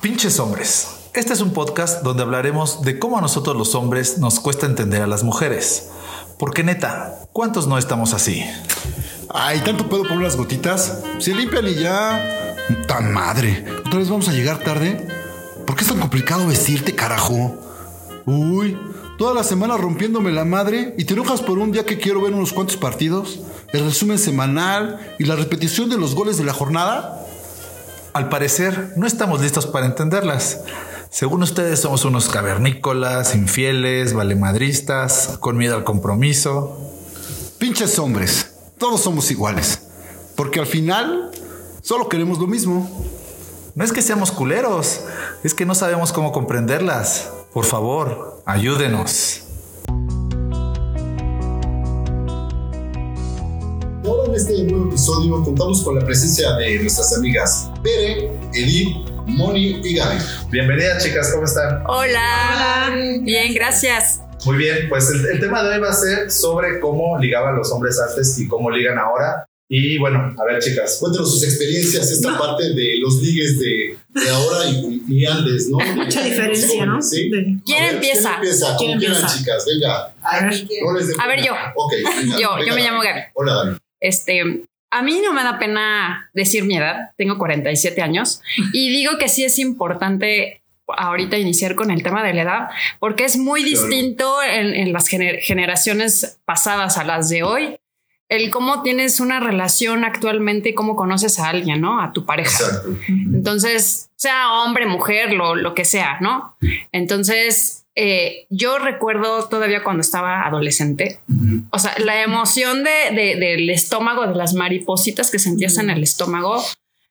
Pinches hombres. Este es un podcast donde hablaremos de cómo a nosotros los hombres nos cuesta entender a las mujeres. Porque neta, ¿cuántos no estamos así? Ay, tanto puedo poner las gotitas. Se limpian y ya. Tan madre. ¿Otra vez vamos a llegar tarde? ¿Por qué es tan complicado vestirte, carajo? Uy, toda la semana rompiéndome la madre y te enojas por un día que quiero ver unos cuantos partidos, el resumen semanal y la repetición de los goles de la jornada. Al parecer, no estamos listos para entenderlas. Según ustedes, somos unos cavernícolas, infieles, valemadristas, con miedo al compromiso. Pinches hombres, todos somos iguales. Porque al final, solo queremos lo mismo. No es que seamos culeros, es que no sabemos cómo comprenderlas. Por favor, ayúdenos. En este nuevo episodio contamos con la presencia de nuestras amigas Pere, Edith, Moni y Gaby. Bienvenidas chicas, ¿cómo están? Hola. Bien, gracias. Muy bien, pues el, el tema de hoy va a ser sobre cómo ligaban los hombres antes y cómo ligan ahora. Y bueno, a ver chicas, Cuéntanos sus experiencias, esta parte de los ligues de, de ahora y, y antes, ¿no? Hay mucha diferencia, ¿no? Sí. ¿Quién A ver, empieza? ¿Quién empieza? ¿Quién empieza? chicas, venga. roles de- A ver, yo. Ok, venga, Yo, venga, yo me llamo Gaby. Gaby. Hola, Gaby. Este, a mí no me da pena decir mi edad. Tengo 47 años y digo que sí es importante ahorita iniciar con el tema de la edad porque es muy Claro. distinto en, en las gener- generaciones pasadas a las de hoy. El cómo tienes una relación actualmente y cómo conoces a alguien, ¿no? A tu pareja. Exacto. Entonces, sea hombre, mujer, lo, lo que sea, ¿no? Entonces, eh, yo recuerdo todavía cuando estaba adolescente, o sea, la emoción de, de- del estómago, de las maripositas que sentías en el estómago,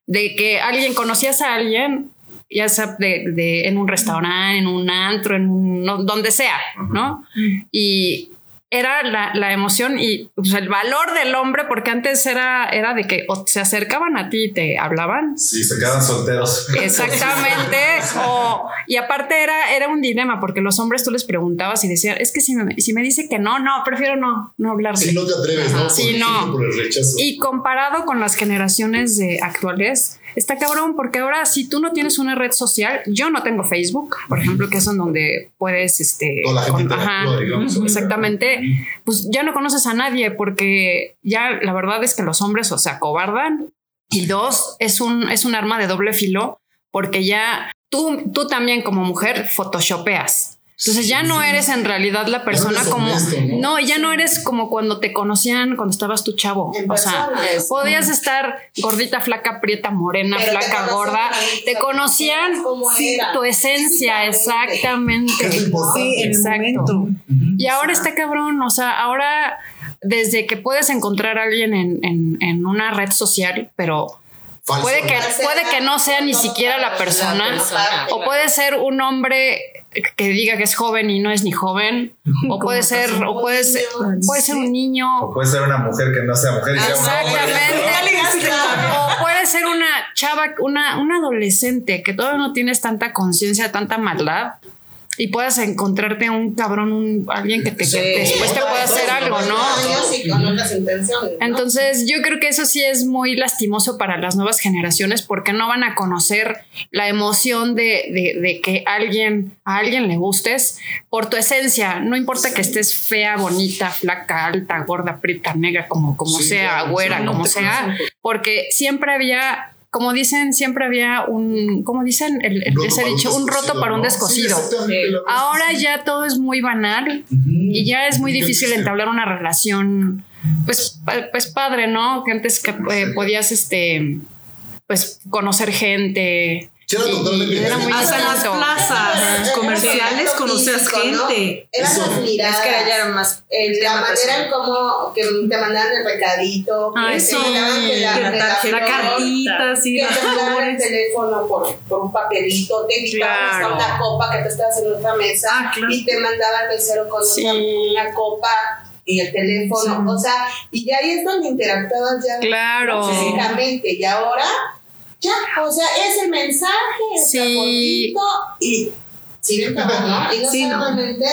de que alguien conocías a alguien, ya sea de, de- en un restaurante, en un antro, en un, no, donde sea, ¿no? Y era la, la emoción y pues, el valor del hombre, porque antes era, era de que o se acercaban a ti y te hablaban, si se quedan solteros. Exactamente. o, y aparte era, era un dilema porque los hombres tú les preguntabas y decían, es que si me, si me dice que no, no, prefiero no, no hablarle. Si no te atreves, ¿no? Sí, el no. ejemplo, Por el rechazo. Y comparado con las generaciones de actuales, está cabrón porque ahora si tú no tienes una red social, yo no tengo Facebook, por ejemplo, que es en donde puedes, este, Toda la gente con- interactúa, digamos, sobre- exactamente, pues ya no conoces a nadie porque ya la verdad es que los hombres o se acobardan. Y dos, es un, es un arma de doble filo porque ya tú, tú también como mujer photoshopeas. Entonces ya no eres en realidad la persona como... honesto, ¿no? No, ya no eres como cuando te conocían cuando estabas tu chavo. En O sea, podías estar gordita, flaca, prieta, morena, Pero flaca, gorda. Te conocían sí, tu esencia, exactamente. Sí, el Exacto. momento. Y ahora está cabrón, o sea, ahora desde que puedes encontrar a alguien en, en- en una red social, pero Falso. puede que, puede que no sea ni siquiera la persona, o puede ser un hombre que diga que es joven y no es ni joven, o puede ser, o puede ser, puede ser un niño, O puede ser una mujer que no sea mujer y sea un hombre. Exactamente. O puede ser una chava, una, una adolescente que todavía no tienes tanta conciencia, tanta maldad. Y puedas encontrarte un cabrón, un, alguien que, te, que después te pueda hacer algo, ¿no? Y con otras intenciones. ¿no? Entonces yo creo que eso sí es muy lastimoso para las nuevas generaciones porque no van a conocer la emoción de, de- de que alguien, a alguien le gustes por tu esencia. No importa que estés fea, bonita, flaca, alta, gorda, prieta, negra, como, como Sí, sea, güera, sí, no como sea, porque siempre había... Como dicen, siempre había un, como dicen, el, el- Roto ese para un dicho, un roto para un descosido. Sí. Ahora ya todo es muy banal y ya es muy difícil entablar una relación, pues, pues padre, ¿no? Que antes que eh, podías, este, pues, conocer gente. Sí, era y- totalmente y era muy diferente. Hasta las plazas Ajá. comerciales conocías gente. Eran Eso. las miradas. Es que ya era más el la tema manera personal. en cómo que te mandaban el recadito, Ay, que sí. te mandaban que la, Que la flor, cartita, sí, que te mandaban el teléfono por, por un papelito, te invitaban hasta Claro. una copa que te estabas en otra mesa Ah, claro. y te mandaba el mesero con Sí. una, una copa y el teléfono, o sea, y ya ahí es donde interactuabas ya Claro. físicamente y ahora ya, o sea, es el mensaje, Sí. el fotito y sí, ¿no? Y no Sí, no. solamente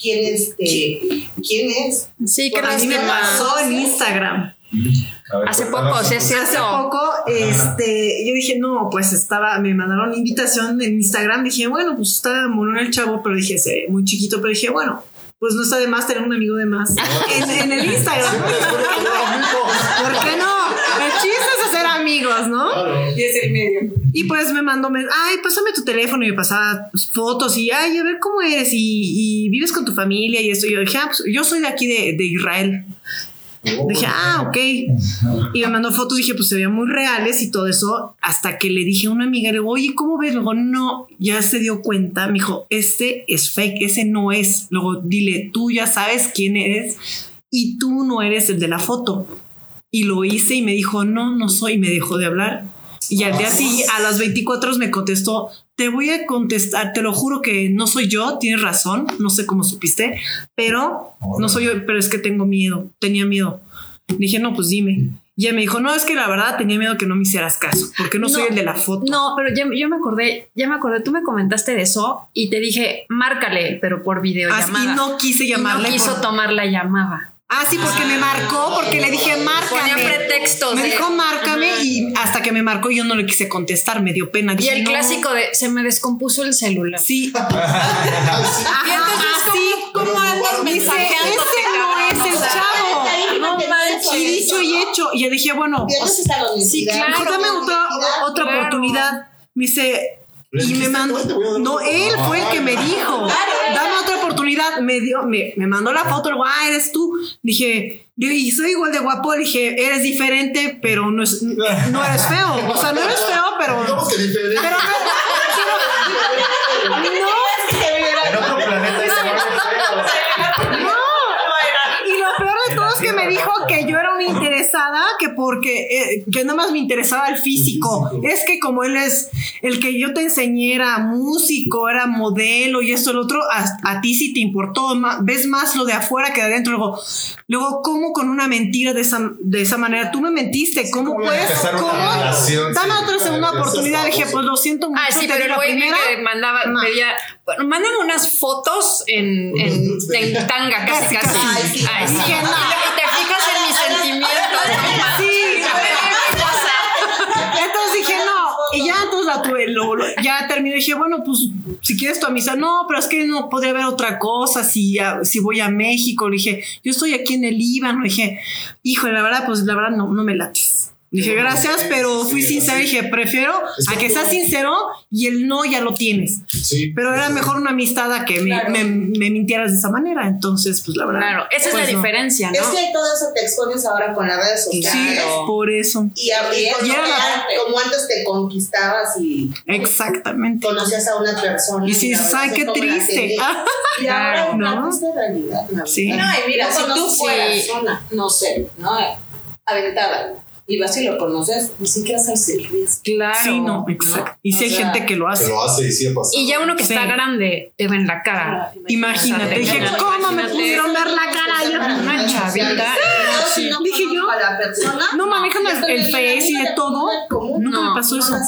quién este, quién es. Sí, qué A mí me pasó en Instagram. Ver, Hace poco, sí es Hace cierto. poco, este, yo dije, no, pues estaba, me mandaron invitación en Instagram. Dije, bueno, pues está mono el chavo, pero dije, se ve muy chiquito, pero dije, bueno, pues no está de más tener un amigo de más en, en el Instagram. ¿Por qué no? Chiste es hacer amigos, ¿no? Y es el medio. Y pues me mandó, me- ay, pásame tu teléfono y me pasaba fotos y, ay, a ver cómo eres y, y vives con tu familia y esto. Y yo dije, ah, pues yo soy de aquí de, de Israel. Dije, ah, ok. Y me mandó fotos, dije, pues se veían muy reales y todo eso. Hasta que le dije a una amiga, le digo, oye, ¿cómo ves? Luego, no, ya se dio cuenta. Me dijo, este es fake, ese no es. Luego, dile, tú ya sabes quién eres y tú no eres el de la foto. Y lo hice y me dijo, no, no soy. Y me dejó de hablar. Y al día siguiente, a las 24 horas me contestó, te voy a contestar, te lo juro que no soy yo, tienes razón, no sé cómo supiste, pero no soy yo, pero es que tengo miedo, tenía miedo. Dije, no, pues dime. Y ella me dijo, no, es que la verdad tenía miedo que no me hicieras caso, porque no, soy No, el de la foto. No, pero ya, yo me acordé, ya me acordé, tú me comentaste de eso y te dije, márcale, pero por Así videollamada. no quise Y no llamarle. quiso por- tomar la llamada. Ah, sí, porque me marcó, porque le dije, márcame. Ponía pretextos Me de- dijo, márcame, y hasta que me marcó yo no le quise contestar, me dio pena. Y Dije, el no. clásico de se me descompuso el celular. Sí. Y entonces, así ¿cómo andas Dice, ese no es el chavo. No Y dicho y hecho. Y yo dije, bueno. Sí, claro. Dame otra, otra claro. oportunidad. Me dice, y me mandó, no, él fue el que me dijo, otra Me dio, me, me mandó la foto, el ah, eres tú. Dije, y soy igual de guapo. Dije, eres diferente, pero no, es, no eres feo. O sea, no eres feo, pero. Digamos que diferente. Pero no, no, En otro planeta ese no. Y lo peor de todo es que me dijo que yo era una interesada, que porque eh, que nada más me interesaba el físico. físico. Es que como él es el que yo te enseñé era músico, era modelo y esto, el otro, a, a ti sí te importó. ma- ves más lo de afuera que de adentro. Luego, luego ¿cómo con una mentira de esa, de esa manera? Tú me mentiste. ¿Cómo ¿cómo puedes? ¿Cómo? Dame otra segunda oportunidad. Dije, pues lo siento mucho. Ah, sí, pero el la güey que mandaba, No. pedía, bueno, mándame unas fotos en, en, en tanga, casi, casi. Casi, Ay, casi. sí. Dije, no. Y te fijas en mis sentimientos, no. Sí, Entonces dije, no. Y ya entonces la tuve, lo- lo- ya terminé. Dije, bueno, pues si quieres tu amistad, no, pero es que no podría haber otra cosa si, si voy a México. Le dije, yo estoy aquí en el Líbano. Le dije, hijo, la verdad, pues la verdad no, no me lates. Dije, gracias, pero fui sincera. Dije, prefiero a que seas sincero y el no ya lo tienes. Sí. Pero era mejor una amistad a que me, Claro. me- me mintieras de esa manera. Entonces, pues la verdad. Claro, esa es pues, la no. diferencia, ¿no? Es que todo eso te expones ahora con las redes Sí, sociales. por eso. Y, y como, Y era la- como antes te conquistabas y Exactamente. conocías a una persona. Y dices, ahora ay, qué triste. Y ahora una ¿no? triste realidad. la Sí. No, y mira, No si tú fueras Sí. una, no sé, ¿no? Aventada, y vas y lo conoces, ni siquiera sabes el riesgo. Claro. Sí, no, exacto. Y si hay sea, gente que lo hace. Pero hace y sí ha pasado. Y ya uno que Sí. está grande te ve en la cara. Imagínate. Dije, imagínate. ¿cómo me pudieron ver la cara? Yo- Una chavita. Sí. no Dije yo, a la persona, no manejan yo el- el Face y de todo. común, Nunca No, me pasó no eso. lo.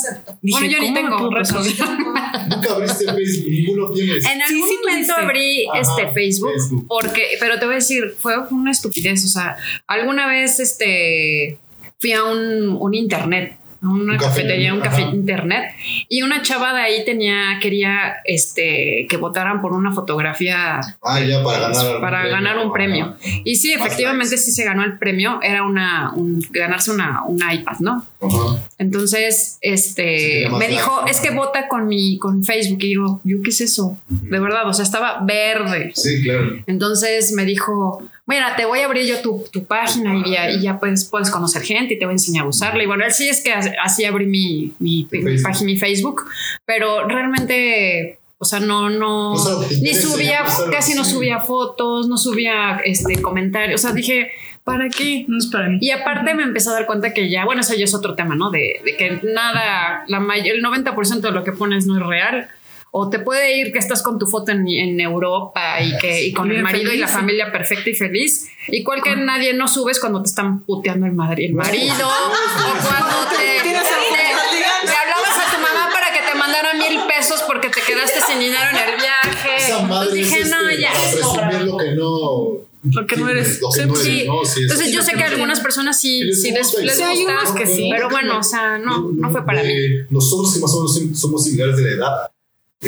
Dije, Bueno, yo ni ¿cómo me tengo. Nunca abriste Facebook, ninguno tienes. En algún Sí, momento abrí Ajá, este Facebook, Facebook. porque, pero te voy a decir, fue una estupidez. O sea, alguna vez este fui a un, un internet, una Un cafetería, un café ajá. internet, y una chava de ahí tenía, quería este que votaran por una fotografía Ah, ya para ganar. algún para ganar un premio. Y sí, efectivamente sí se ganó el premio, era una un- ganarse una, una iPad, ¿no? Ajá. Entonces, Sí, este, más me dijo, likes. es que vota con mi, con Facebook. Y digo, ¿yo qué es eso? De verdad, o sea, estaba verde. Sí, claro. Entonces me dijo, mira, te voy a abrir yo tu, tu página y ya, y ya puedes, puedes conocer gente y te voy a enseñar a usarla. Y bueno, él sí es que así abrí mi, mi, mi Facebook. página, mi Facebook, pero realmente... O sea, no, no, O sea, te ni subía, casi no subía fotos, no subía este comentarios. O sea, dije, ¿para qué? No es para mí. Y aparte me empecé a dar cuenta que ya, bueno, eso ya es otro tema, ¿no? De, de que nada, la el 90% de lo que pones no es real. O te puede ir que estás con tu foto en, en Europa y que y con el marido y la feliz. familia perfecta y feliz. Y cual que nadie no subes cuando te están puteando el, madri- el marido. o cuando te, te, te hablabas a tu mamá para que te mandara mil pesos porque te quedaste sin dinero en el viaje. Esa madre Entonces es dije, no, este, ya. presumir lo que no. Lo que no eres. Lo que Sí, no eres, sí. ¿no? Sí, Entonces yo sé que a algunas personas sí, Les sí les, gusta les hay gusta, unos que sí. pero bueno, o sea, no, no fue para mí. Nosotros que más o menos somos similares de la edad,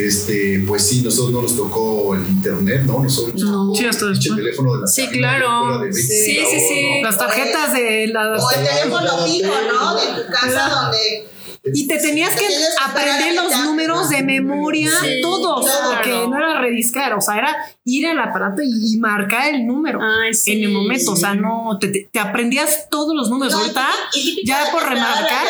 este, pues sí, nosotros no nos tocó el internet, ¿no? Nosotros nos No. tocó Sí, hasta el teléfono de la Sí, claro. fuera de 20 Sí, sí, sí. Las tarjetas de las. O el teléfono fijo, ¿no? De tu casa donde Y te tenías que aprender los números de memoria, Sí, todos, claro. porque no era rediscar, o sea, era ir al aparato y marcar el número Ay, sí. en el momento, o sea, no, te, aprendías todos los números. No, Ahorita, y ya por remarcar.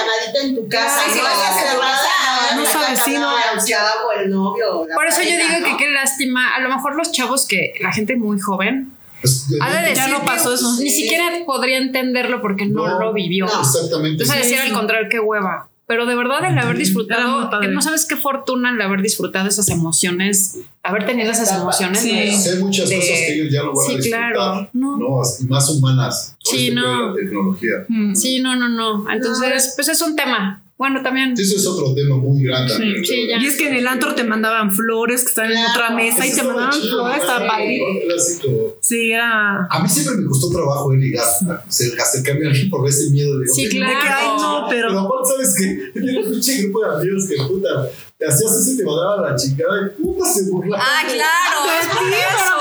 El novio. la Por eso yo digo ¿no? que qué lástima, a lo mejor los chavos que la gente muy joven Pues, ha de Ya no pasó eso. ni siquiera podría entenderlo porque no, No, lo vivió. no. Exactamente. Entonces decir al contrario qué hueva. Pero de verdad el haber disfrutado, que no sabes qué fortuna el haber disfrutado esas emociones, haber tenido esas emociones. Sí. de- muchas de- cosas que ellos ya no van Sí, a disfrutar. claro. No. No, más humanas. Sí, este no. La tecnología. Mm. Sí, no, no, no. Entonces, pues es un tema. Bueno, también. Eso es otro tema muy grande. Sí, también, sí. Y es que en el antro te mandaban flores que estaban en otra mesa y te mandaban chido, flores, ¿no? Un clásico. Sí, era. A mí siempre me costó trabajo el ligar, acer- acercarme a alguien por ese miedo de Sí, "Oye, claro. De que, ay, no, Pero pero. aparte, ¿sabes qué? Tenía un grupo de amigos que puta, te hacías eso y te mandaba la chingada y puta se burlaba. Ah, claro, es por eso.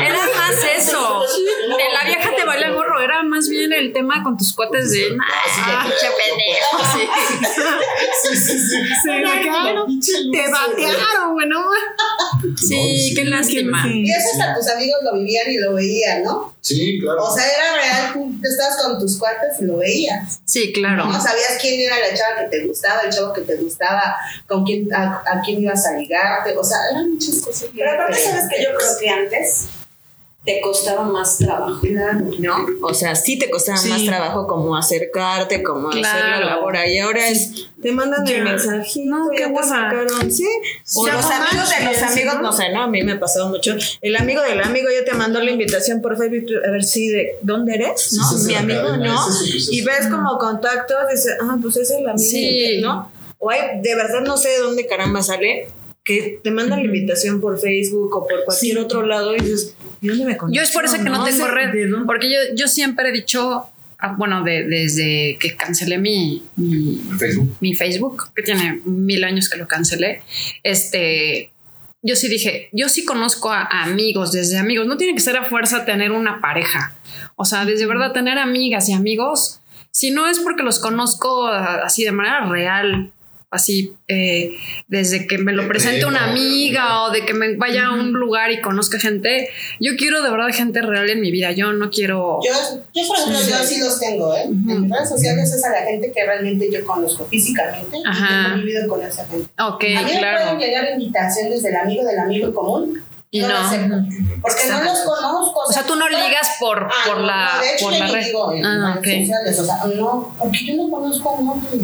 Era más eso. De la vieja te baila el gorro, era más bien el tema con tus cuates de. Ah, pinche pendejo. Sí. Sí, sí, sí. Sí, de que, ay, no, Pinche Te batearon, güey, no Sí, qué lástima. Y eso hasta tus amigos lo vivían y lo veían, ¿no? Sí, claro. O sea, era real, tú estabas con tus cuates y lo veías. Sí, claro. No sabías quién era la chava que te gustaba, el chavo que te gustaba, con quién, a, a quién ibas a ligarte. O sea, eran muchas cosas. Pero aparte, ¿sabes que Yo creo que antes te costaba más trabajo, ¿no? O sea, sí te costaba Sí. más trabajo como acercarte, como hacer la Claro. labor. Y ahora es, te mandan el mensajito, No, qué te sacaron, sí. O Ya los no amigos de los amigos, ¿no? no sé, ¿no? A mí me ha pasado mucho. El amigo del amigo ya te mandó la invitación por Facebook, a ver si de dónde eres, Sí, ¿no? sí, sí, Mi amigo, ¿no? Y ves como contactos, dices, ah, pues es el amigo, Sí. ¿no? O hay, de verdad no sé de dónde caramba sale, que te mandan la invitación por Facebook o por cualquier otro lado y dices, ¿y dónde me Yo es por eso que no, tengo sé red, porque yo, yo siempre he dicho, ah, bueno, de- desde que cancelé mi, mi, Facebook. mi Facebook, que tiene mil años que lo cancelé, este, yo sí dije, yo sí conozco a, a amigos, desde amigos, no tiene que ser a fuerza tener una pareja, o sea, desde verdad tener amigas y amigos, si no es porque los conozco ah, así de manera real, así eh, desde que me lo presente una amiga o de que me vaya a un lugar y conozca gente, yo quiero de verdad gente real en mi vida, yo no quiero... Yo, yo por ejemplo, yo sí los tengo, ¿eh? En mis redes sociales es a la gente que realmente yo conozco físicamente Ajá. y he vivido con esa gente. Ok, a mí me pueden claro. llegar invitaciones del amigo del amigo en común Y no, no. acepto. Porque no los conozco. O sea, tú no ligas por, Ah, por la, no, de hecho por la red. digo en Ah, redes ok. sociales, o sea, no, porque yo no conozco a nadie.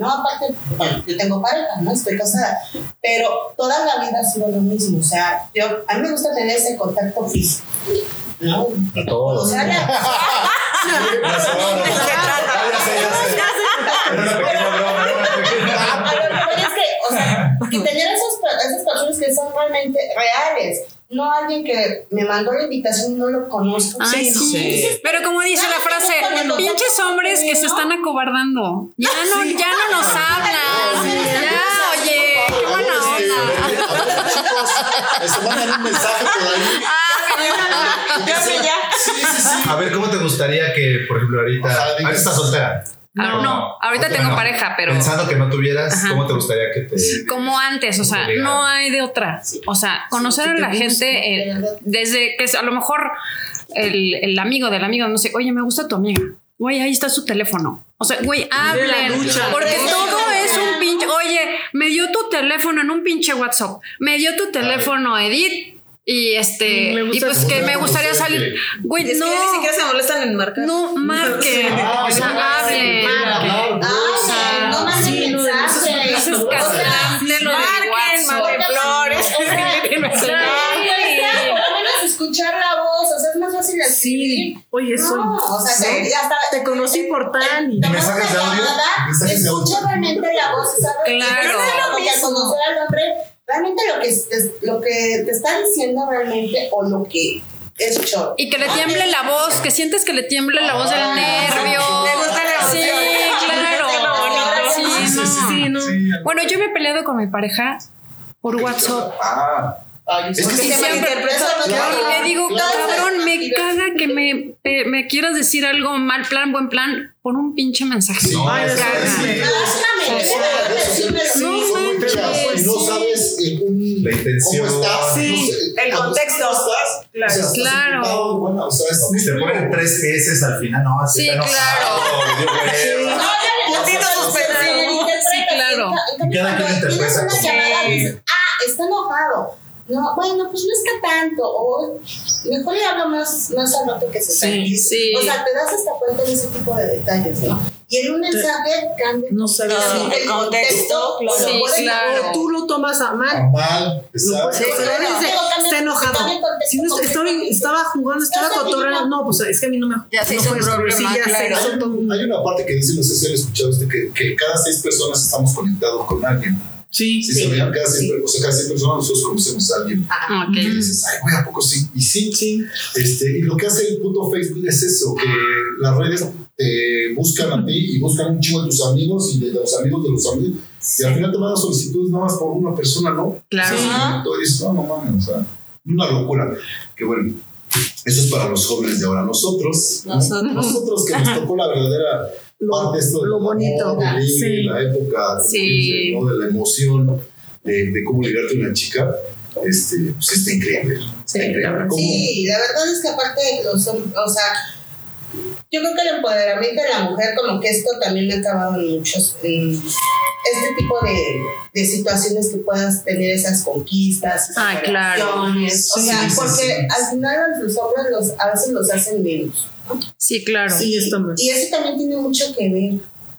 No, aparte, bueno, yo tengo pareja, ¿no? Estoy casada, pero toda la vida ha sido lo mismo, o sea, yo, a mí me gusta tener ese contacto físico, ¿no? A O todos. sea, una pequeña Ah, pero lo que voy es que, o sea, que tener esas, esas personas que son realmente reales, no alguien que me mandó la invitación y no lo conozco. Ay, sí. Pero como dice la frase, pinches hombres que se están acobardando. Ya no, ya no nos hablan. Ya, oye, qué buena onda. chicos, les mandan un mensaje por ahí. Ya, ya. Sí, sí, sí. A ver, ¿cómo te gustaría que, por ejemplo, ahorita, ahorita estás soltera? No, ahorita tengo no. pareja, pero Pensando que no tuvieras, Ajá. ¿cómo te gustaría que te... como antes, o sea, no hay de otra. O sea, conocer a la gente eh, desde que es a lo mejor el, el amigo del amigo, no sé, oye, me gusta tu amiga. Güey, ahí está su teléfono. O sea, güey, hablen. Porque todo es un pinche. Oye, me dio tu teléfono en un pinche WhatsApp. Me dio tu teléfono, Edith. Y este. Me gusta y pues que me gustaría salir. Güey, Es no. que ni siquiera se molestan en marcar. No marquen. Ah, o sea, hablen. Ah, no manden sí, no, mensajes. Eso es castrante lo de WhatsApp. manden flores. Por lo menos escuchar la voz, o sea, es más fácil escribir. Sí, oye, No, soy. o sea, te, ya está. Te conocí por tal y. Te mensajes de audio? Escucha realmente la voz, ¿sabes? Claro. No es lo mismo. Al conocer al hombre, realmente lo que, lo que te está diciendo realmente o lo que es. Y que le tiemble la voz, que sientes que le tiemble la voz del nervio. Me gusta la Sí, claro. Sí, Sí, no. sí, Sí, no. sí. Bueno, yo me he peleado con mi pareja por WhatsApp. Ah, Ay, Es que sí, siempre- Le digo, claro. cabrón, me caga que me, me quieras decir algo mal plan, buen plan, por un pinche mensaje. No no sabes La intención. cómo estás. Sí, no sé, el contexto. ¿Cómo estás? Claro. O sea, estás Claro. bueno, o sea, es Que te ponen tres veces al final, no, Sí, claro. ah, está enojado. No, bueno, pues no está tanto. O mejor le hablo más, más al rato que se Sí, sí. O sea, te das hasta cuenta de ese tipo de detalles, ¿no? Y en un mensaje cambia No sabes el si- el contexto. claro. Sí, claro. O tú lo tomas a mal. A mal, exacto. Sí, claro. Dice, está enojado. Si no est- estaba, estaba jugando, estaba cotorreando. No, pues es que a mí no me. Ya se no hizo un problema, sí, ya se claro. hizo todo un- Hay una parte que dice, no sé si han escuchado este, que, que cada seis personas estamos conectados con alguien. Sí, Sí, sabían, cada seis, o sea, cada seis personas nosotros conocemos a alguien. Ah, ok. Y dices, ay, güey, ¿a poco sí? Y sí, sí. Este, y lo que hace el puto Facebook es eso, que las redes te buscan a ti y buscan un chingo de tus amigos y de los amigos de los amigos. Y al final te mandan solicitudes nada más por una persona, ¿no? Claro. Sí, y todo dices, no, no mames, o sea, una locura. Que bueno, eso es para los jóvenes de ahora. Nosotros, ¿no? Nosotros. nosotros que nos tocó la verdadera Lo- esto lo bonito. amor, Sí. la época, Sí. ¿no? de la emoción, de, de cómo ligarte a una chica, este, pues está increíble. Sí, Está increíble. la verdad. Cómo- Sí, la verdad es que aparte de los hom- o sea, yo creo que el empoderamiento de la mujer, como que esto también me ha acabado en muchos, en este tipo de, de situaciones que puedas tener esas conquistas, esas Ah, claro. relaciones. O Sí, sea, sí, porque sí. al final los hombres los, a veces los hacen menos. Sí, claro. Sí, mal. Y eso también tiene mucho que ver,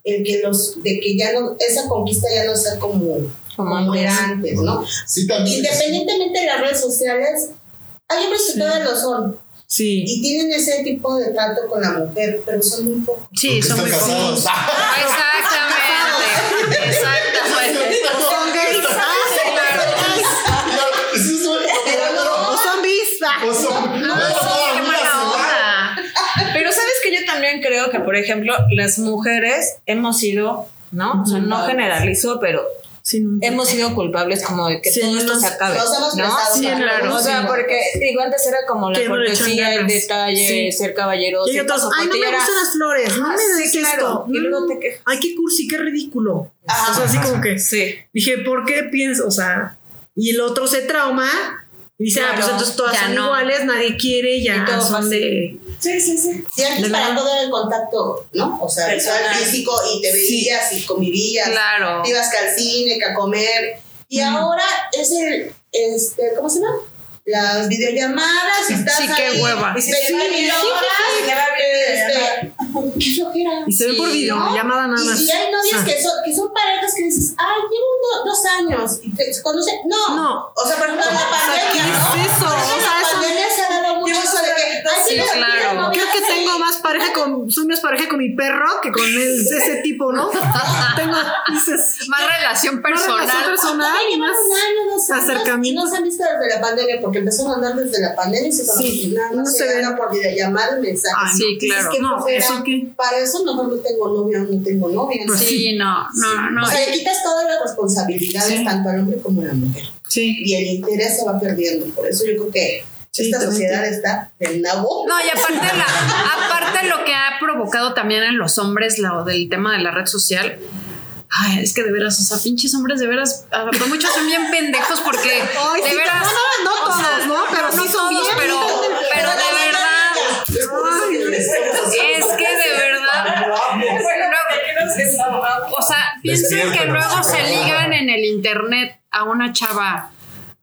el que los, de que ya no, esa conquista ya no sea como, como era antes, ¿no? Sí, también. Independientemente de las redes sociales, hay hombres que Sí. todavía lo son Sí. y tienen ese tipo de trato con la mujer, pero son muy pocos. Sí, Porque son muy casados. Exactamente. Exactamente. Son gays. Ah, claro. Sí, son- O son bis. Ah. o son- No, sí, qué mala onda. Pero sabes que yo también creo que, por ejemplo, las mujeres hemos sido, ¿no? O sea, no generalizo, pero Sí, no. hemos sido culpables como de que Sí, todo esto nos- se acabe. nos hemos ¿no? Sí, claro. O sea, porque digo, antes era como la cortesía, el detalle, Sí. ser caballeroso. Y otros, ay, no me gustan las flores, no Ah, me des claro. esto. Y luego No. te quejas. Ay, qué cursi, qué ridículo. Ajá. O sea, así como que Sí. dije, ¿por qué piensas? O sea, y el otro se trauma y dice, ah, Claro, pues entonces todas son no. iguales, nadie quiere, ya Y todo son fácil. de. Sí, sí, sí. Sí, antes para verdad. todo era el contacto, ¿no? O sea, visual, físico, y te veías y convivías. Claro. Ibas que al cine, que a comer. Y ahora es el, este, ¿cómo se llama? Las videollamadas y estás Sí, qué ahí, hueva. Y se. Sí, que va este, qué flojera. Y se ve Sí, por videollamada nada Y, más. y hay novias Ah. que, son, que son parejas que dices, ay, llevo uno- dos años y te, se conocen. No. No. O sea, por ejemplo, la pandemia. ¿qué es eso? O sea, pandemia se ha dado mucho Llevo eso de que, ay, Sí, claro. Creo que tengo más pareja con, soy más pareja con mi perro que con el, ese tipo, ¿no? tengo, dices, Más relación más relación personal. personal y más. un año, dos años, acercamiento. Y no se han visto desde la pandemia porque empezaron a andar desde la pandemia y se conocen. Sí, nada no se ven. por videollamada y mensajes. Ay, Sí, claro. qué No. Para eso mejor no tengo novia o no tengo novia. Pues Sí, no, no, no. O sea, le quitas todas las responsabilidades Sí. tanto al hombre como a la mujer. Sí. Y el interés se va perdiendo. Por eso yo creo que Sí, esta sociedad está del nabo. No, y aparte, la, aparte lo que ha provocado también en los hombres lo del tema de la red social. Ay, es que de veras, o sea, pinches hombres de veras, ah, pues muchos son bien pendejos porque Ay, de sí, veras. no, no o sea, todos, ¿no? Pero sí son todos, bien pero, pero de verdad, es que de verdad. Luego- o sea, piensen que luego se ligan en el internet a una chava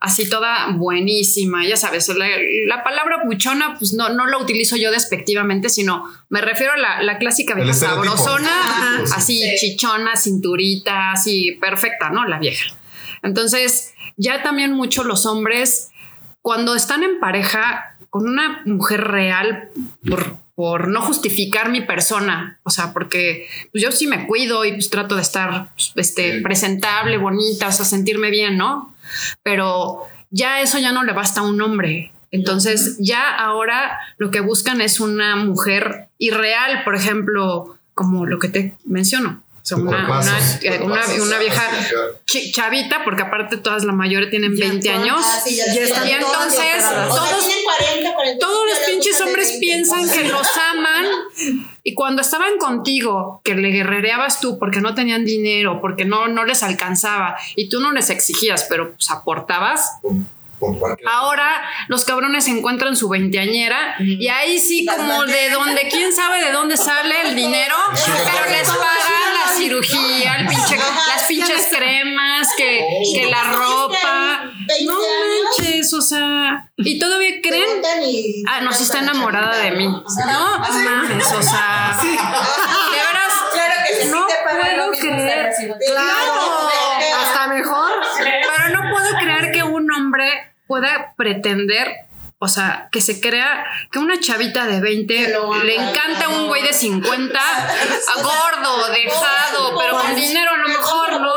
así toda buenísima, ya sabes, la, la palabra buchona, pues no, no la utilizo yo despectivamente, sino me refiero a la, la clásica vieja sabrosona, así Sí. chichona, cinturita, así perfecta, ¿no? La vieja. Entonces, ya también mucho los hombres, cuando están en pareja con una mujer real, por, por no justificar mi persona, o sea, porque pues, yo sí me cuido y pues trato de estar pues, este, presentable, bonita, o sea, sentirme bien, ¿no? Pero ya eso ya no le basta a un hombre. Entonces, ya ahora lo que buscan es una mujer irreal, por ejemplo, como lo que te menciono. O sea, una, eh, una- vieja chavita, porque aparte todas la mayoría tienen 20 años. Ah, Y entonces, todos, tienen 40, 45, todos los pinches hombres 20. piensan que los aman y cuando estaban contigo, que le guerrereabas tú porque no tenían dinero, porque no, no les alcanzaba y tú no les exigías, pero pues aportabas. Por cualquier- Ahora los cabrones encuentran su veinteañera y ahí sí Las como de donde, quién sabe de dónde sale el dinero, pero les pagan la cirugía, el pinche- las pinches cremas, que, que la ropa. 20 No manches, o sea, y todavía creen Ah, no, sí está enamorada de mí. No, mames, o sea. De veras. Claro que se No puedo creer. Claro, hombre pueda pretender, o sea, que se crea que una chavita de 20 Lo ama. le encanta un güey de 50, a gordo, dejado, pero con dinero a lo mejor, ¿no?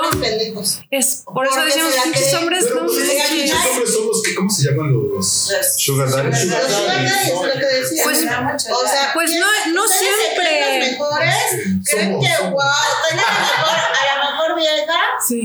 Es por eso decimos, pinches hombres, Pero no pues, pinches hombres son los que, ¿cómo se llaman los sugar daddies? Los sugar daddies, es lo que decía. Pues- o sea, pues no- no siempre. creen los mejores, creen que wow, a la mejor, vieja.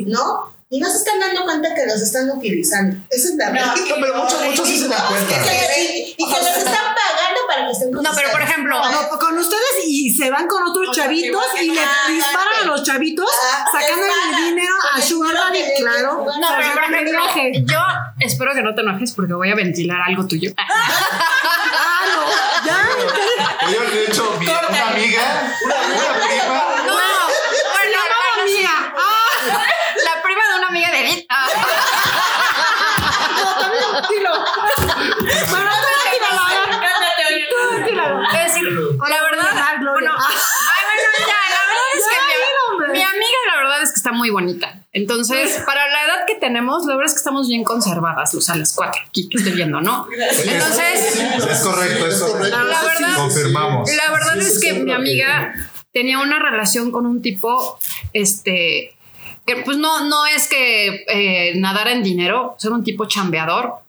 ¿no? Y no se están dando cuenta que los están utilizando. Esa es la verdad. No, pero muchos, muchos sí se dan cuenta. Y que, y que los están pagando para que estén con No, pero por ejemplo, No, con ustedes y se van con otros chavitos y le Ah, disparan a los chavitos Ah, sacando les el dinero a Sugar Daddy, claro. No, No, pero por ejemplo, yo espero que no te enojes porque voy a ventilar algo tuyo. Ah, no, ya. Yo, de hecho, mi, una amiga, una, una prima, No, bueno, Mamma bueno, sí. mía. Ah, La prima de una amiga de Edith. Ah. no, también, dilo. Bueno. Tú, tíralo. Es decir, la verdad, bueno, ay, bueno, ya, la verdad es que mi, amiga, la verdad es que está muy bonita. Entonces, para la edad que tenemos, la verdad es que estamos bien conservadas, o sea, las cuatro aquí que estoy viendo, ¿no? Entonces, es correcto, es correcto. La verdad- Confirmamos. La verdad es que mi amiga tenía una relación con un tipo, este, que pues no, no es que eh, nadara en dinero, o era un tipo chambeador.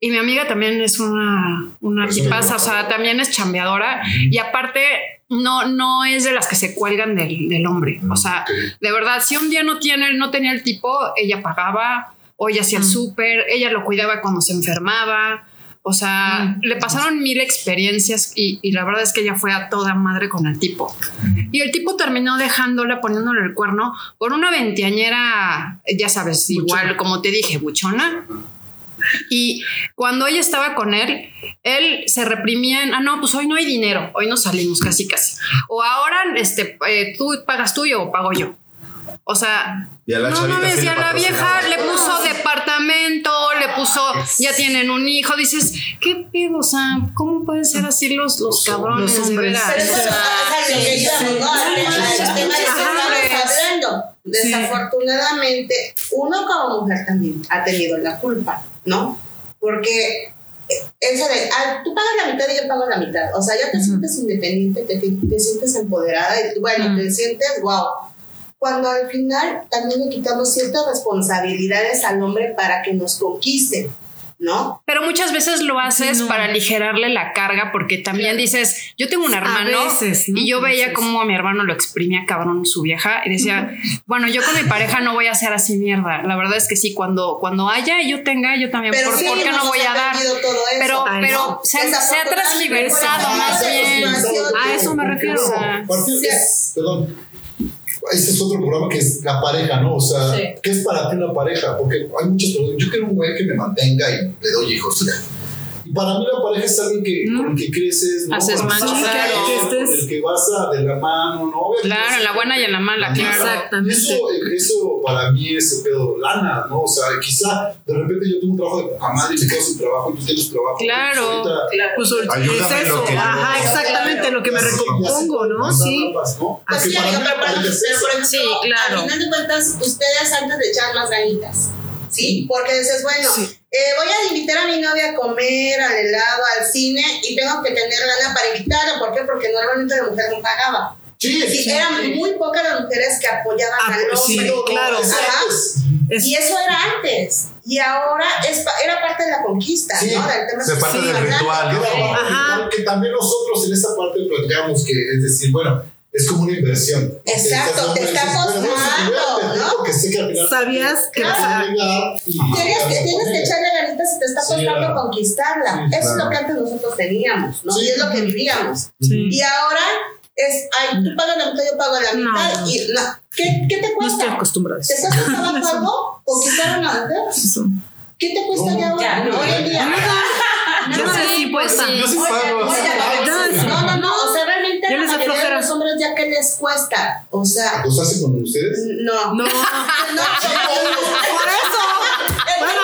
Y mi amiga también es una, una tipaza, o sea, también es chambeadora. Y aparte, no, no es de las que se cuelgan del, del hombre. O sea, Ok. de verdad, si un día no tiene, no tenía el tipo, ella pagaba, o ella hacía el súper, ella lo cuidaba cuando se enfermaba. O sea, le pasaron mil experiencias y, y la verdad es que ella fue a toda madre con el tipo. Y el tipo terminó dejándola, poniéndole el cuerno por una veinteañera, ya sabes, igual como te dije, buchona. Y cuando ella estaba con él, él se reprimía en, ah, no, pues hoy no hay dinero, hoy no salimos casi casi. O ahora, este, eh, tú pagas tú o pago yo. O sea, Y a la no mames, sí y le a la vieja le puso departamento, le puso, ya tienen un hijo, dices, ¿qué pedo? O sea, ¿cómo pueden ser así los, los cabrones los hombres. Desafortunadamente, uno como mujer también ha tenido la culpa, ¿no? Porque eso de, ah, tú pagas la mitad y yo pago la mitad. O sea, ya te sientes independiente, te, te sientes empoderada y bueno, te sientes wow. Cuando al final también le quitamos ciertas responsabilidades al hombre para que nos conquiste, ¿no? Pero muchas veces lo haces no. para aligerarle la carga, porque también dices, yo tengo un hermano veces, ¿no? y yo veía cómo a mi hermano lo exprimía cabrón su vieja y decía, bueno, yo con mi pareja no voy a hacer así mierda. La verdad es que sí, cuando, cuando haya y yo tenga, yo también, ¿por, sí, ¿por qué no voy a dar? perdido todo eso. Pero, Ay, pero no. se, se ha transgiversado más bien. A eso me refiero. O sea, Sí. perdón. Ese es otro programa que es la pareja, ¿no? O sea, Sí. ¿qué es para ti una pareja? Porque hay muchas personas. Yo quiero un güey que me mantenga y le doy hijos. Para mí la pareja es alguien que, con el que creces, ¿no? Haces Con el match, que- claro. Con el que vas a de la mano, ¿no? claro, en la buena y en la mala, claro. Y Exactamente. eso, eso para mí es el pedo lana, ¿no? O sea, quizá de repente yo tengo un trabajo de poca madre y me quedo sin trabajo y tú tienes trabajo. Claro. Pues ahorita- Pues es eso. que yo- Ajá, exactamente lo que me recompongo, ¿no? Sí. tapas, ¿no? Sí, Porque para amigo, pero, eso. por ejemplo, Sí, claro. al final de cuentas, ustedes antes de echar más ganitas, ¿sí? Porque dices, bueno, eh, voy a invitar a mi novia a comer, al helado, al cine, y tengo que tener lana para invitarla. ¿Por qué? Porque normalmente la mujer no pagaba. Sí, Sí, eran muy pocas las mujeres que apoyaban Ah, al pues sí, hombre. claro. Pues, Es- Y eso era antes. Y ahora es, pa- era parte de la conquista, Sí. ¿no? Del tema Se parte del ritual, ¿no? Ajá. que también nosotros en esa parte platicamos que es decir, bueno, es como una inversión. Exacto, te está Dices, bueno, bueno, si voy a costando, invertir ¿no? Porque sé que al final ¿Sabías que vas a llegar y- Tienes que, tienes que echarle ganitas y te está Sí, costando claro. conquistarla. Sí, Eso es lo que antes nosotros teníamos, ¿no? Sí. Y es lo que vivíamos. Sí. Y ahora es, ay, tú pagas la mitad, yo pago la No. mitad. Y, no. ¿Qué, ¿Qué te No cuesta? estoy acostumbrada a ¿Te un trabajo algo? ¿Conquistar una mujer? Eso. ¿Qué te cuesta ya ahora? Ya, no. Hoy en día. Ya no les importa. Yo sí pago. Ya la mayoría de los hombres ya que les cuesta. O sea, ¿Acostarse con ustedes? no. No. No, Por eso. Bueno,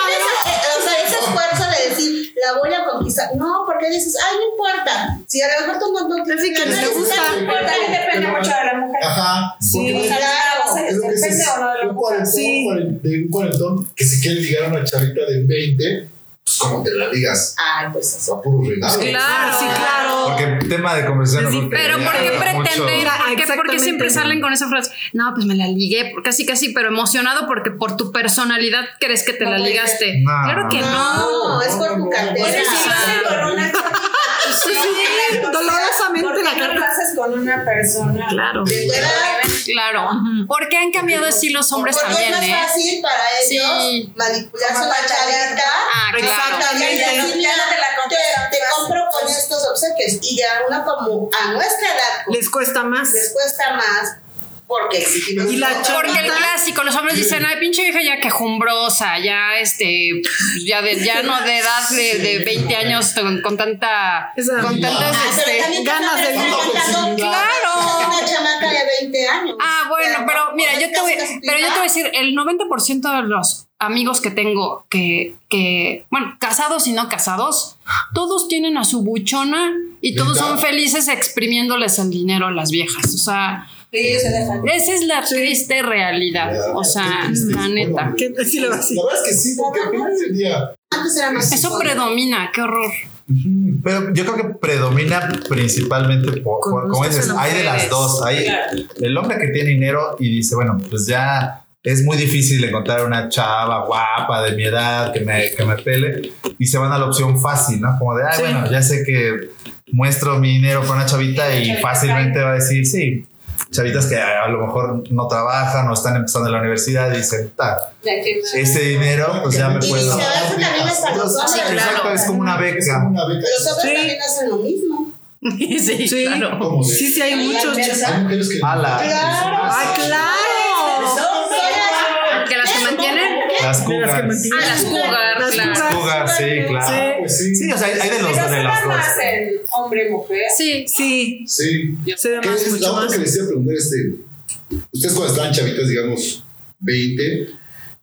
o sea, ese esfuerzo de decir, la voy a conquistar. No, porque dices, ay, no importa. Si a lo mejor tú no, no Es que no te gusta. no importa, que depende mucho de la mujer. Ajá. Sí. Claro. es lo que Depende o no de la un cuarentón, Sí. cuaren- de un cuarentón que se quiere ligar a una chavita de 20, pues como te la digas, Ay, pues eso. a puro regalo. Claro. Sí, claro. Porque tema de conversación. Sí, no creo que Pero ¿por qué pretender? Mira, ¿Por qué, por qué exactamente. siempre salen con esa frase? No, pues me la ligué, casi casi, pero emocionado porque por tu personalidad crees que te la ligaste. No. claro que no. No, es por tu cartera. Pues una Sí, dolorosamente ¿Por la carta. Con una persona? Claro. Claro. Porque han cambiado así los hombres Porque también, es más ¿eh? fácil para Sí. ellos manipular a Como la chavita. Ah, claro. Exactamente. Ya, ya, decir, ya no te la te, te compro con estos obsequios. Y ya una como a nuestra edad pues, Les cuesta más. les cuesta más porque exigimos. Y la todo. chava- Porque el clásico, los hombres dicen, ay, pinche vieja ya quejumbrosa, ya este, ya de, ya no de edad de, de 20 años con, con tanta, Esa- con tantas, Ah, este, ganas de Claro. Una chamaca de 20 años. Ah, bueno, pero mira, yo te voy, pero yo te voy a decir, el 90% de los amigos que tengo que, que, bueno, casados y no casados, todos tienen a su buchona y todos son felices exprimiéndoles el dinero a las viejas. O sea, Sí, ellos se dejan. esa es la triste realidad. O sea, la neta. ¿Qué- sí lo va a decir. La verdad es que sí, porque al final del día. Antes era más Eso predomina, qué horror. Pero yo creo que predomina principalmente por, como dices, hay de las dos. Hay Claro. el hombre que tiene dinero y dice, bueno, pues ya es muy difícil encontrar una chava guapa de mi edad que me, que me pele y se van a la opción fácil, ¿no? Como de, ay, Sí. bueno, ya sé que muestro mi dinero con una chavita y fácilmente va a decir, sí. Chavitas que a, lo mejor no trabajan o están empezando en la universidad y dicen, ta, ese dinero pues ya me Y puedo... viceversa también es para los hombres. exacto, es como una Es beca. como una beca. Los hombres Sí. también hacen lo mismo. sí, Sí. claro. Sí, sí, hay muchos. Hay mujeres que. Ala. Claro. ¡Ah, claro! Las De las mantienen. Ah, las cougar, Las. Cougar, sí, claro. Sí. Pues sí. O sea, hay de los Pero de se las da dos. más en hombre-mujer. Sí, Sí, Sí. se ve ¿Qué más, es mucho la otra que les iba a preguntar? Este, ustedes cuando estaban chavitas, digamos, 20,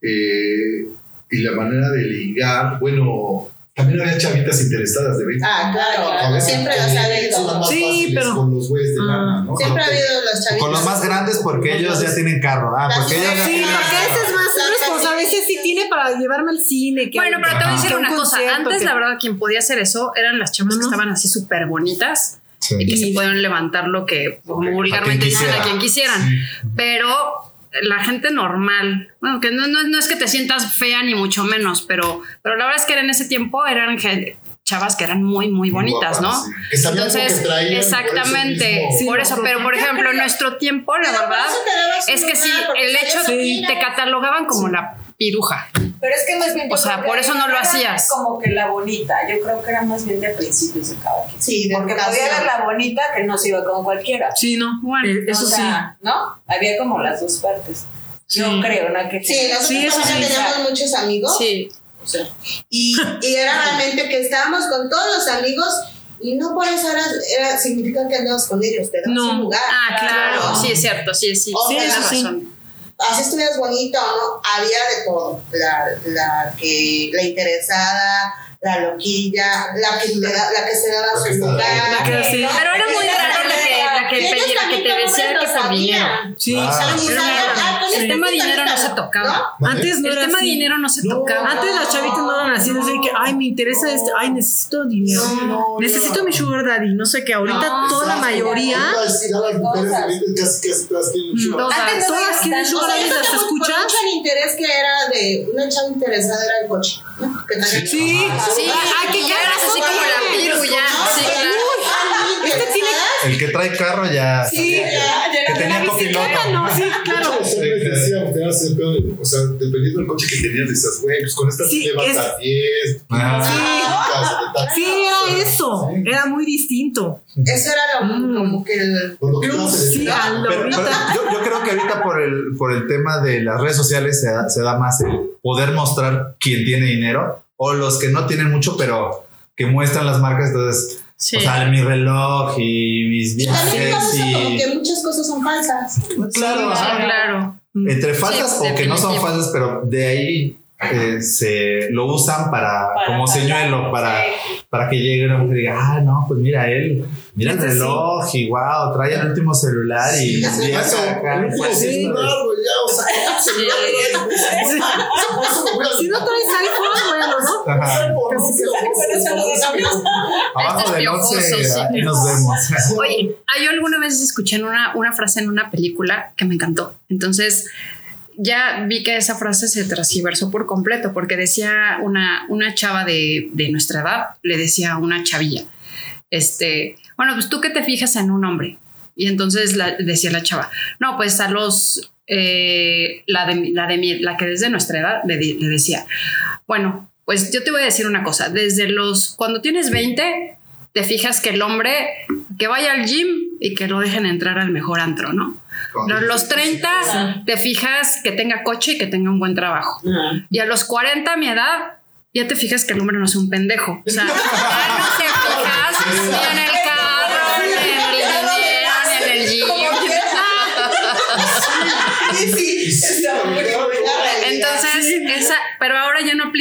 eh, y la manera de ligar, bueno, también había chavitas interesadas de 20. Ah, claro. A veces Siempre los ha habido. Sí, pero- Con los güeyes de Ah. lana, ¿no? Siempre ha habido los chavitos. Con los más grandes porque ellos ya tienen carro. Ah, porque ellos ya Sí, tienen porque carro. ese es más responsable. Ese sí tiene para llevarme al cine. que Bueno, pero te voy a decir una cosa. Antes, que- la verdad, quien podía hacer eso eran las chavas que estaban así súper bonitas Sí. y que se podían levantar lo que como vulgarmente dicen a quien quisieran. Pero la gente normal, bueno, que no, no, no es que te sientas fea ni mucho menos, pero, pero la verdad es que en ese tiempo eran chavas que eran muy, muy bonitas, ¿no? guapas, sí. Que sabían lo que Entonces, traían, exactamente, por eso por pero por ejemplo, en nuestro tiempo, la verdad, es que sí, el hecho de te catalogaban como la piruja. Pero es que más bien. O sea, por eso no lo era hacías. Como que la bonita. Yo creo que era más bien de principios de cada quien. Sí, de Porque educación. podía haber la bonita que no se iba con cualquiera. Sí, no. Bueno, Eh, eso O sea, ¿no? Había como las dos partes. Yo Sí. creo, ¿no? Que Sí, nosotros Sí, eso también sí. teníamos muchos amigos. sí. O sea, y, y era realmente que estábamos con todos los amigos y no por eso era, era- significa que andabas con ellos, te das No. un lugar. Ah, claro, Claro. sí es cierto, sí, sí, O sí, tienes sí. Así estuvieras bonita o no, había de todo. La, la que, la interesada, la loquilla, la que, da- la que se daba La que su lugar. La que sí. Pero era muy raro la que, la que, la que también te decía que sabían. Sí, Ah. Y era sabían, muy raro. Con el tema dinero no se tocaba. Antes no El era tema así. dinero no se tocaba. Antes las chavitas no eran así, no sé que, ay, me interesa este, ay, necesito dinero. necesito mi sugar daddy, no sé qué. Ahorita No, toda la mayoría, todas tienen sugar. Antes todas era quieren tan- sugar daddy, ¿las escuchas? mucho el interés que era de una chava interesada era el coche. Sí. Sí, Ay, que ya eras así como la piru, ya. Sí, claro. este tiene. El que trae carro ya. Sí, ya, ya Que era tenía copiloto. No, sí, claro. Decíamos, de- o sea, dependiendo del coche que tenías, decías, güey, pues con esta Sí, sí llevas es- a 10, Ah. Sí, era eso. Era muy distinto. Eso era lo, como que el Por lo que plus. se Sí, Pero, pero yo, yo creo que ahorita por el, por el tema de las redes sociales se da, se da más el poder mostrar quién tiene dinero o los que no tienen mucho, pero que muestran las marcas. Entonces, Sí. o sea, mi reloj y mis Y también viajes pasa como y. que muchas cosas son falsas. Claro, ajá. Claro. Entre falsas Sí, o que no son falsas, pero de ahí eh, se lo usan para, Para como pasar. señuelo, para, Sí. para que llegue una mujer y diga, ah, no, pues mira él, mira el Este sí. reloj y wow, trae el último celular y Ya se acá. Si no traes iPhone, bueno, ¿no? Ajá. Abajo Estos del piojosos, 11, sí. ahí nos vemos. Oye, yo alguna vez escuché una, una frase en una película que me encantó. Entonces, ya vi que esa frase se transversó por completo, porque decía una, una chava de, de nuestra edad, le decía a una chavilla, este, bueno, pues tú que te fijas en un hombre. Y entonces la- decía la chava, no, pues a los, eh, la, de, la, de mi- la que es de nuestra edad, le decía, bueno, pues yo te voy a decir una cosa, desde los, cuando tienes 20, te fijas que el hombre que vaya al gym y que lo dejen entrar al mejor antro, ¿no? Los, los 30 te fijas que tenga coche y que tenga un buen trabajo. Y a los 40, mi edad, ya te fijas que el hombre no es un pendejo. O sea, ya no te fijas ni en el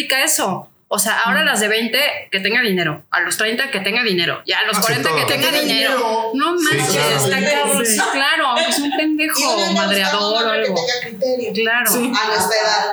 aplica eso. O sea, ahora las de 20 que tenga dinero, a los 30 que tenga dinero, ya a los sí, 40 que todo. tenga Que tenga dinero. dinero. No manches, claro. está cabrón. Sí. Sí, claro, aunque es un pendejo, madreador o hombre que algo. tenga criterio. Claro. Sí. A nuestra edad.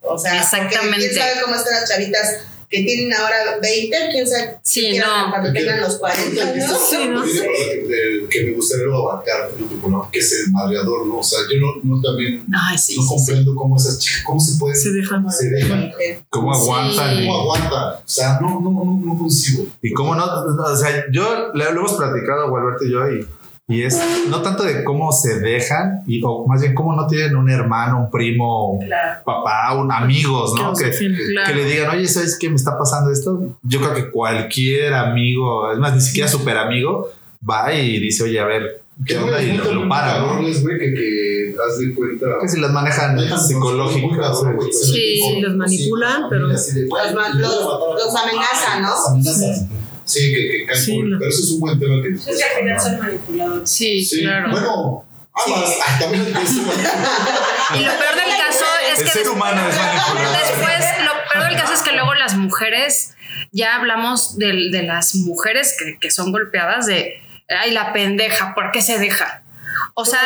O sea, Exactamente. quién sabe cómo están las chavitas que tienen ahora 20, quién sabe Sí, no. cuando tengan los 40, ¿no? Sí, ¿no? De- que me gustaría luego abarcar, ¿no? que es el madreador, ¿no? O sea, yo no, no también Ay, sí. no sí, sí. comprendo cómo esas chicas, cómo se pueden, Se dejan. se dejan, ¿Cómo aguantan? Cómo aguantan, o sea, no, no, no, no consigo. Y cómo no, o sea, yo lo hemos platicado, Gualberto y yo, y, y es no tanto de cómo se dejan, y, o más bien cómo no tienen un hermano, un primo, un papá, un amigos, ¿no? Que Que. Claro. le digan, oye, ¿sabes qué me está pasando esto? Yo creo que cualquier amigo, es más, ni siquiera super amigo, va y dice, oye, a ver, ¿qué onda? Y lo, lo para, ¿no? güey, que, que haz de cuenta. Que si las manejan psicológicas. güey. Sí, los manipulan, pero- de, Los los- los amenazan, ¿no? Los amenazan. Sí, que, que caen Sí, por- no. Pero eso es un buen tema que. Es que al final son manipuladores. Sí, Sí, claro. Bueno, ambas. Ay, también es Y lo peor del caso es El que ser humano es manipulador. después, lo peor del caso es que luego las mujeres, ya hablamos de, de las mujeres que, que son golpeadas de, ay, la pendeja, ¿por qué se deja? O sea,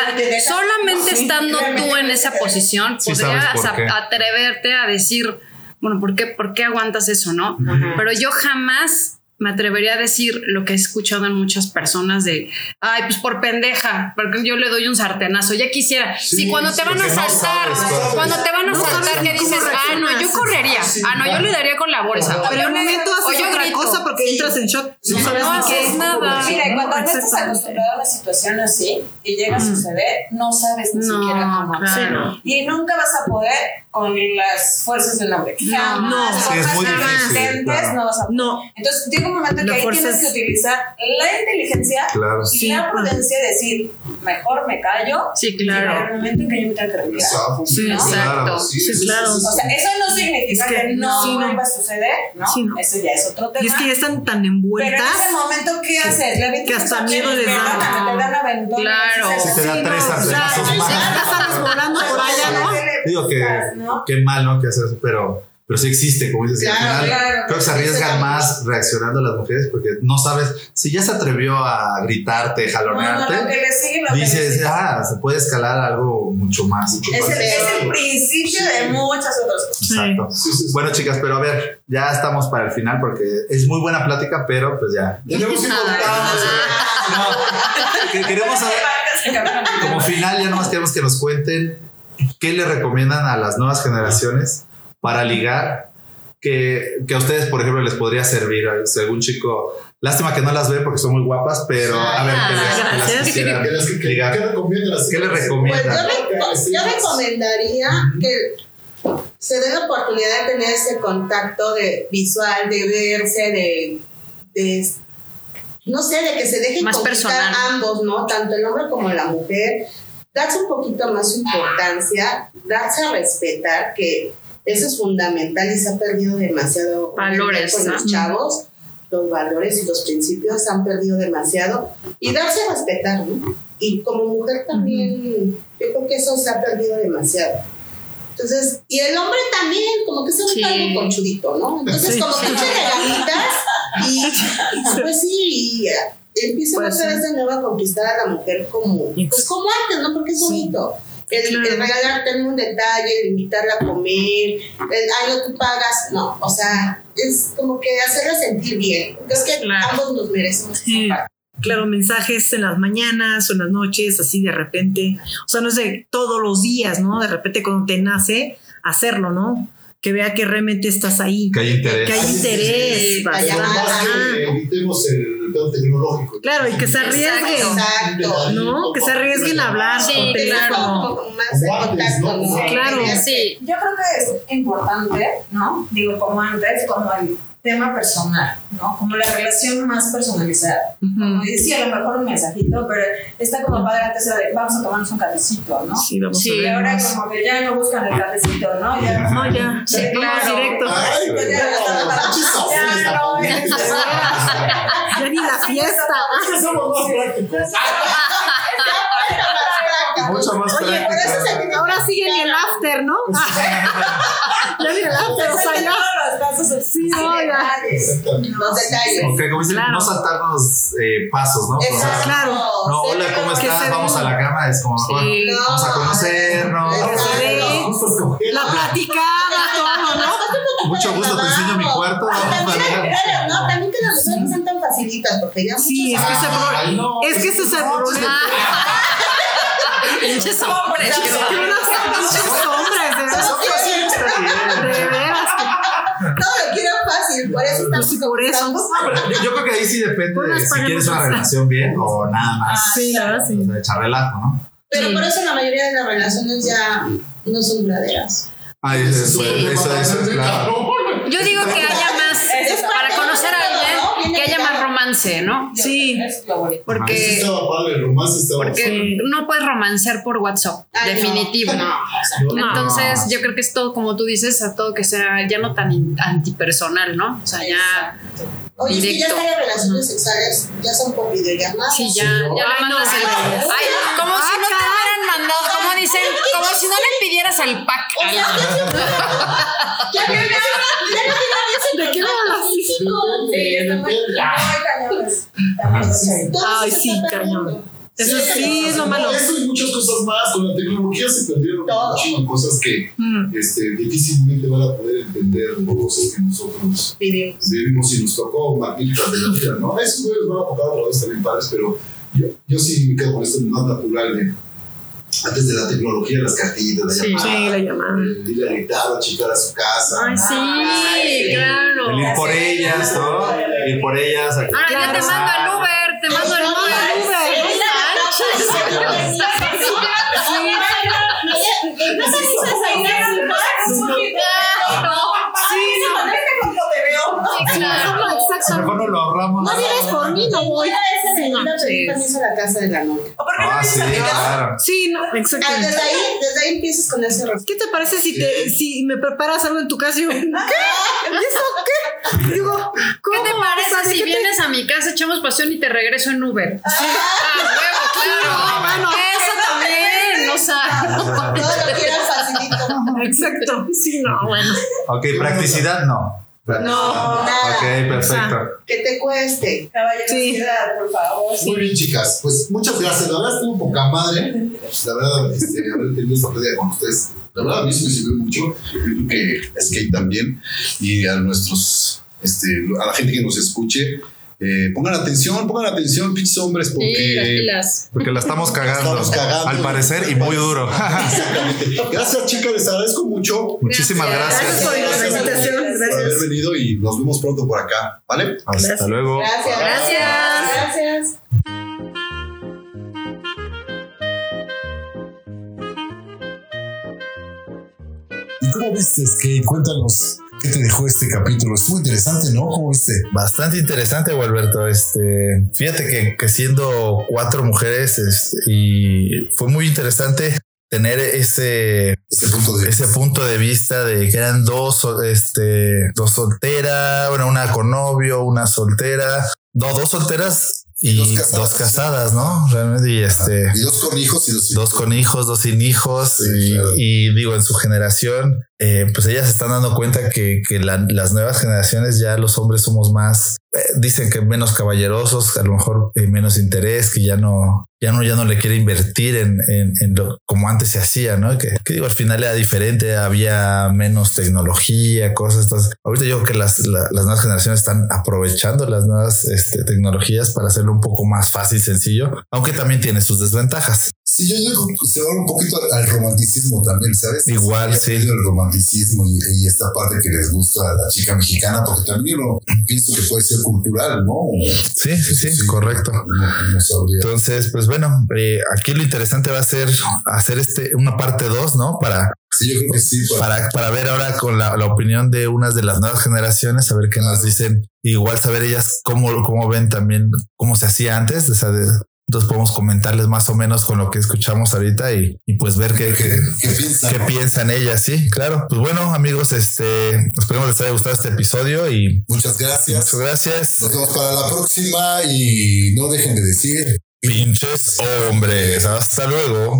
solamente Sí, estando tú en esa posición, Sí podrías atreverte a decir, bueno, ¿por qué, ¿por qué aguantas eso, no? Pero yo jamás me atrevería a decir lo que he escuchado en muchas personas de, ay, pues por pendeja, porque yo le doy un sartenazo, ya quisiera. Sí, si cuando te sí, van a porque no saltar, sabes cuando te van a No saltar, que dices, ah, no, yo correría, Sí, ah, no, yo le daría con la bolsa. Pero en el momento O haces otra grito. cosa porque entras en shock. No sabes No haces qué. nada. Mira, cuando no estás acostumbrado a una situación así y llega a suceder, no sabes ni No, siquiera cómo claro. Y nunca vas a poder con las fuerzas del hombre. Jamás. no. Sí, es muy difícil, no vas a poder. No. Entonces llega un momento que La ahí tienes es- que utilizar la inteligencia Claro. y Sí, la pues. prudencia de decir, mejor me callo. Sí, claro. el momento en que yo me tenga que retirar. Sí, ¿no? Exacto. Sí, claro. O sea, eso no significa Es que que, no, sí, no. vuelva a suceder, ¿no? Sí, no. Eso ya es otro tema. Y es que ya están tan Pero en envueltas. ese momento, ¿qué haces? Avientas que hasta miedo les da. te dan aventón. Claro. Sí, te da sí, tres más. ya sales volando por allá, ¿no? Digo que qué mal, ¿no? Que hacer eso, pero, pero sí existe, como dices, y al Claro, final claro, creo que se sí, arriesgan sí. más reaccionando las mujeres porque no sabes, si ya se atrevió a gritarte, jalonearte, No, no, lo que le sigue, dices, ah, se puede escalar a algo mucho más. Es el, es el principio de muchas otras cosas. Exacto. Sí, sí, sí. Bueno, chicas, pero a ver, ya estamos para el final porque es muy buena plática, pero pues ya. Tenemos que contar. Que- queremos saber, como final, ya nomás queremos que nos cuenten qué le recomiendan a las nuevas generaciones para ligar. Que, que a ustedes, por ejemplo, les podría servir si algún chico. Lástima que no las ve porque son muy guapas, pero a ver, ¿qué les, qué las quisieran ¿Qué les- qué- ligar? ¿Qué recomiendas? ¿Qué le Pues recomiendan? yo, re- yo recomendaría que se dé la oportunidad de tener ese contacto de visual, de verse, de, de- no sé, de que se dejen Más conquistar personal. ambos, ¿no? Tanto el hombre como la mujer, darse un poquito más su importancia, darse a respetar, que eso es fundamental y se ha perdido demasiado Valores, con los ¿no? chavos. Los valores y los principios se han perdido demasiado y darse a respetar, ¿no? Y como mujer también, yo creo que eso se ha perdido demasiado. Entonces, y el hombre también, como que se Sí. vuelve algo conchudico, ¿no? Entonces, Sí. como que échale ganitas y, pues sí, y empiezan Pues otra sí. vez de nuevo a conquistar a la mujer como, pues como antes, ¿no? Porque es bonito. El, Claro. el regalarte un detalle, el invitarla a comer, el, ay, no, tú pagas, no, o sea, es como que hacerla sentir bien. Es que Claro. ambos nos merecemos Sí. esa parte. Claro, mensajes en las mañanas o en las noches, así de repente. O sea, no es de todos los días, ¿no? De repente cuando te nace, hacerlo, ¿no? Que vea que realmente estás ahí. Que hay interés. Que hay interés. Sí, bastante. vaya, Más Ajá. que evitemos el pedo tecnológico. Claro, y que se arriesguen. Exacto. ¿No? Que se arriesguen a hablar Sí, por Tener teléfono. como, como más de Como antes, contacto, ¿no? ¿no? Claro. Sí, Yo creo que es importante, ¿no? Digo, como antes, como el tema personal, ¿no? Como la relación más personalizada. Como decía, a lo mejor un mensajito, pero está como padre antes de vamos a tomarnos un cafecito, ¿no? Sí, vamos Sí, a Y ahora como que ya no buscan el cafecito, ¿no? Ya No, ya. Sí, claro. directo. Ay, Pues güey, ya, no, ya, ya, no, pinches es- Ya ni la fiesta. Es que somos más prácticos. Mucho más Oye, eso se Ahora sigue ni el after, ¿no? ya ni el after, o sea, ya. Todos los pasos Sí, no, detalles. Los detalles. Ok, como dicen, Claro. no saltarnos eh, pasos, ¿no? O sea, Exacto. Claro. no, hola, ¿cómo estás? se Vamos a la cama. Es como, Sí. bueno, vamos a conocernos. La platicada. Mucho gusto, te enseño mi cuarto. Ah, También, claro, no, también que las mujeres no sean tan facilitas, porque ya Sí, es que ese Ay, problema. no. Es que ese es el problema. pinches hombres. Que unas pinches hombres, de veras. De veras. todo lo quiero fácil, por eso estamos Sí, por eso. estamos- Yo, creo que ahí sí depende de si quieres una relación bien o nada más. Sí, la verdad, sí. O sea, echar relajo, ¿no? Pero por eso la mayoría de las relaciones ya no son duraderas. Ay, eso, eso, eso, eso es claro. Yo digo que haya más, Es para conocer a alguien, que haya más romance, ¿no? Sí. Porque, porque no puedes romancear por WhatsApp, definitivo. Entonces, yo creo que es todo, como tú dices, a todo que sea ya no tan antipersonal, ¿no? O sea, ya, Oye, es que ya las relaciones sexuales, ya son por videollamadas. sí, ya, ya le mandas el. Ay, como si no. Hubieran mandado, como dicen, como si no le pidieras al pack. Ya, ya, ya, ya, ¿De qué me hablas? Sí, Ay, sí, cañón. Eso sí es lo malo. Eso y muchas cosas más. Con la tecnología se perdieron muchísimas cosas que Mm. este, difícilmente van a poder entender cosas que nosotros Vivimos. vivimos y nos tocó la vida, ¿no? Esos güeyes van a tocar otra vez también padres, pero yo, yo sí me quedo con esto más natural de antes de la tecnología, las cartillitas, la Sí, llamada, sí, la llamada. el ir a gritar a chicar a su casa. Ay, sí, Ay, claro. El ir por ellas, ¿no? Ir por ellas. Ahora ya te mando el Uber, te mando el Uber. A lo mejor no lo ahorramos. No vienes por mí, no voy. Sí, no, Una sí. permiso a la casa de la novia. Ah, sí, claro. Sí, no, Ah, exactamente. desde ahí, desde ahí empiezas con ese respeto. ¿Qué te parece si te si me preparas algo en tu casa? y yo, ¿Qué? ¿Y eso qué? Digo, ¿Qué ¿cómo? te O sea, parece ¿de si qué te- vienes a mi casa, echamos pasión y te regreso en Uber? Ah, huevo, claro. Exacto. Sí, no, bueno. Ok, practicidad no. No, nada. Ok, perfecto. Que te cueste. Caballerosidad, por favor. Muy bien, chicas. Pues muchas gracias. La verdad estuvo poca madre. La verdad, este, haber tenido esta plática con ustedes. La verdad, a mí sí me sirvió mucho. Yo creo que Skate también. Y a nuestros, este, a la gente que nos escuche. Eh, pongan atención, pongan atención, pinches hombres, Sí, las porque. Porque la estamos cagando. Estamos cagando. Al parecer, y muy duro. Exactamente. Gracias, chicas, les agradezco mucho Muchísimas Gracias gracias. por la presentación. por haber Gracias. venido y nos vemos pronto por acá, ¿vale? Hasta luego. Gracias. Gracias. Gracias. ¿Y cómo viste, Skate? Cuéntanos qué te dejó este capítulo. Estuvo interesante, ¿no? ¿Cómo viste? Bastante interesante, Gualberto. Este, fíjate que, que siendo cuatro mujeres, este, y fue muy interesante tener ese, Ese punto de ese punto de vista de que eran dos, este, dos solteras, bueno, una con novio, una soltera, no, dos solteras y Dos dos casadas. casadas, ¿no? Realmente, y este, Y dos con hijos y dos dos con hijos, dos sin hijos, Sí, y, claro. y digo, en su generación, eh, pues ellas se están dando cuenta que, que la- las nuevas generaciones ya los hombres somos más, eh, dicen que menos caballerosos, a lo mejor eh, menos interés, que ya no, ya no, ya no le quiere invertir en, en, en lo como antes se hacía, ¿no? Que, que digo, al final era diferente, había menos tecnología, cosas. Entonces, ahorita yo creo que las, la- las nuevas generaciones están aprovechando las nuevas este, tecnologías para hacerlo un poco más fácil, sencillo, aunque también tiene sus desventajas. Sí, yo que se va un poquito al, al romanticismo también, ¿sabes? Igual, sí. El romanticismo y, y esta parte que les gusta a la chica mexicana, porque también lo pienso que puede ser cultural, ¿no? Sí, sí, sí, correcto. No, no. Entonces, pues bueno, eh, aquí lo interesante va a ser hacer este una parte 2, ¿no? Para, Sí, yo creo que sí. para- para, para ver ahora con la, la opinión de unas de las nuevas generaciones, a ver qué nos dicen. Igual saber ellas cómo, cómo ven también cómo se hacía antes. O sea, de- entonces podemos comentarles más o menos con lo que escuchamos ahorita y, y pues ver qué, ¿Qué, qué, qué piensan? qué piensan ellas. Sí, claro. Pues bueno, amigos, este esperemos les haya gustado este episodio y Muchas gracias. muchas gracias. Nos vemos para la próxima y no dejen de decir Pinches hombres. Hasta luego.